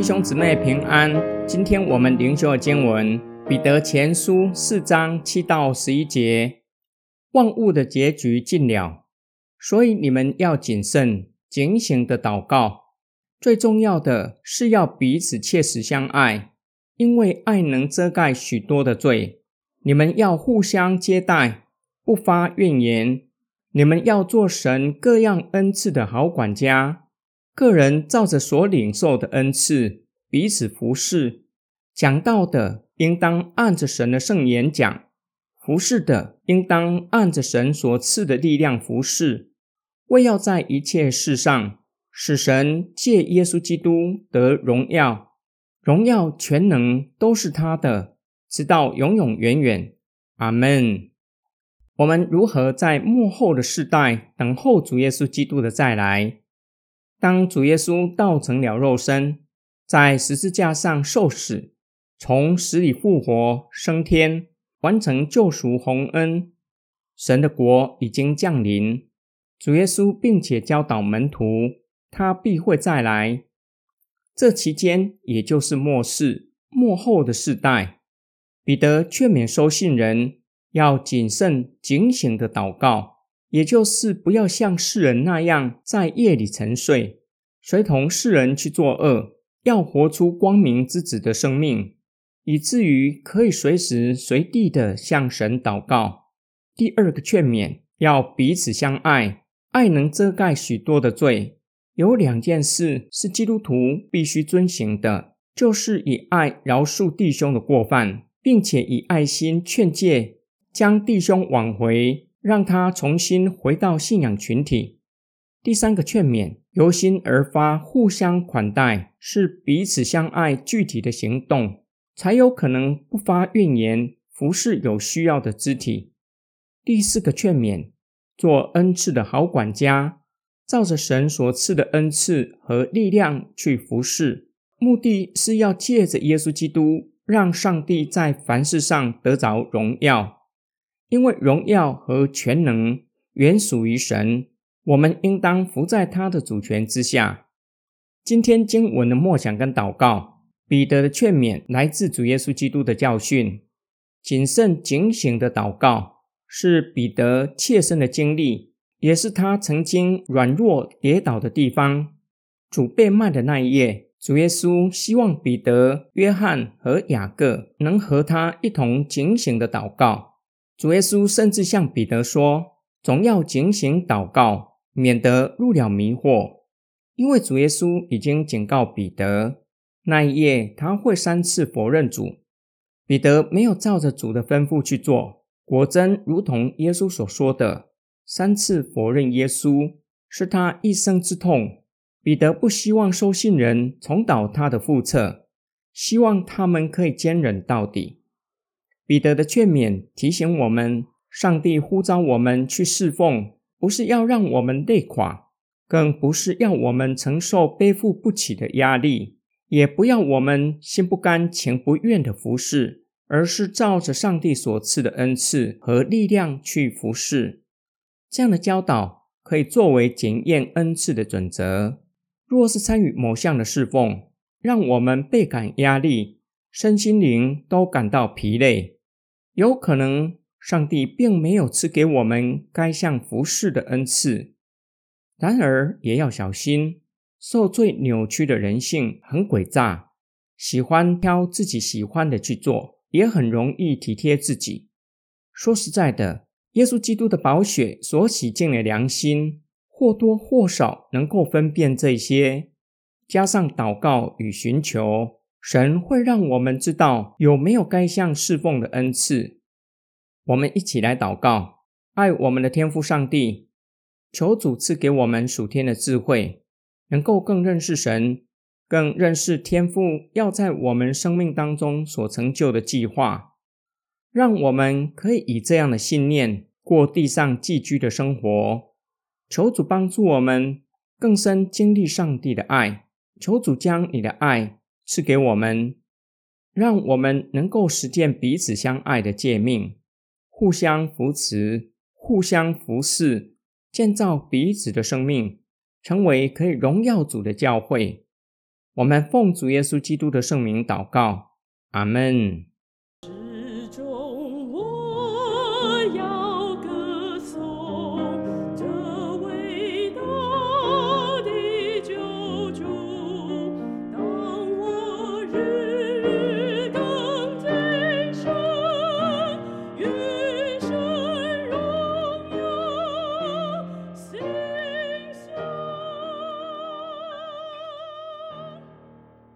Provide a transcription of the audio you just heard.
弟兄姊妹平安。今天我们灵修的经文《彼得前书》四章七到十一节：万物的结局尽了，所以你们要谨慎、警醒的祷告。最重要的是要彼此切实相爱，因为爱能遮盖许多的罪。你们要互相接待，不发怨言。你们要做神各样恩赐的好管家。个人照着所领受的恩赐彼此服侍，讲道的应当按着神的圣言讲，服侍的应当按着神所赐的力量服侍，为要在一切事上使神借耶稣基督得荣耀，荣耀全能都是他的，直到永永远远。阿门。我们如何在幕后的世代等候主耶稣基督的再来？当主耶稣道成了肉身，在十字架上受死，从死里复活升天，完成救赎洪恩，神的国已经降临。主耶稣并且教导门徒，他必会再来。这期间，也就是末世末后的世代，彼得劝勉收信人要谨慎警醒的祷告。也就是不要像世人那样在夜里沉睡，随同世人去作恶，要活出光明之子的生命，以至于可以随时随地的向神祷告。第二个劝勉要彼此相爱，爱能遮盖许多的罪。有两件事是基督徒必须遵行的，就是以爱饶恕弟兄的过犯，并且以爱心劝诫，将弟兄挽回。让他重新回到信仰群体。第三个劝勉，由心而发，互相款待，是彼此相爱具体的行动，才有可能不发怨言，服侍有需要的肢体。第四个劝勉，做恩赐的好管家，照着神所赐的恩赐和力量去服侍，目的是要借着耶稣基督，让上帝在凡事上得着荣耀。因为荣耀和全能原属于神，我们应当服在他的主权之下。今天经文的默想跟祷告，彼得的劝勉来自主耶稣基督的教训。谨慎警醒的祷告是彼得切身的经历，也是他曾经软弱跌倒的地方。主被卖的那一夜，主耶稣希望彼得、约翰和雅各能和他一同警醒的祷告。主耶稣甚至向彼得说：“总要警醒祷告，免得入了迷惑。”因为主耶稣已经警告彼得，那一夜他会三次否认主。彼得没有照着主的吩咐去做，果真如同耶稣所说的，三次否认耶稣是他一生之痛。彼得不希望收信人重蹈他的覆辙，希望他们可以坚忍到底。彼得的劝勉提醒我们：上帝呼召我们去侍奉，不是要让我们累垮，更不是要我们承受背负不起的压力，也不要我们心不甘情不愿的服侍，而是照着上帝所赐的恩赐和力量去服侍。这样的教导可以作为检验恩赐的准则。若是参与某项的侍奉，让我们倍感压力，身心灵都感到疲累。有可能上帝并没有赐给我们该项服侍的恩赐，然而也要小心，受罪扭曲的人性很诡诈，喜欢挑自己喜欢的去做，也很容易体贴自己。说实在的，耶稣基督的宝血所洗净的良心，或多或少能够分辨这些，加上祷告与寻求。神会让我们知道有没有该项侍奉的恩赐。我们一起来祷告，爱我们的天父上帝，求主赐给我们属天的智慧，能够更认识神，更认识天父要在我们生命当中所成就的计划，让我们可以以这样的信念过地上寄居的生活。求主帮助我们更深经历上帝的爱，求主将你的爱。是给我们，让我们能够实践彼此相爱的诫命，互相扶持，互相服侍，建造彼此的生命，成为可以荣耀主的教会。我们奉主耶稣基督的圣名祷告，阿门。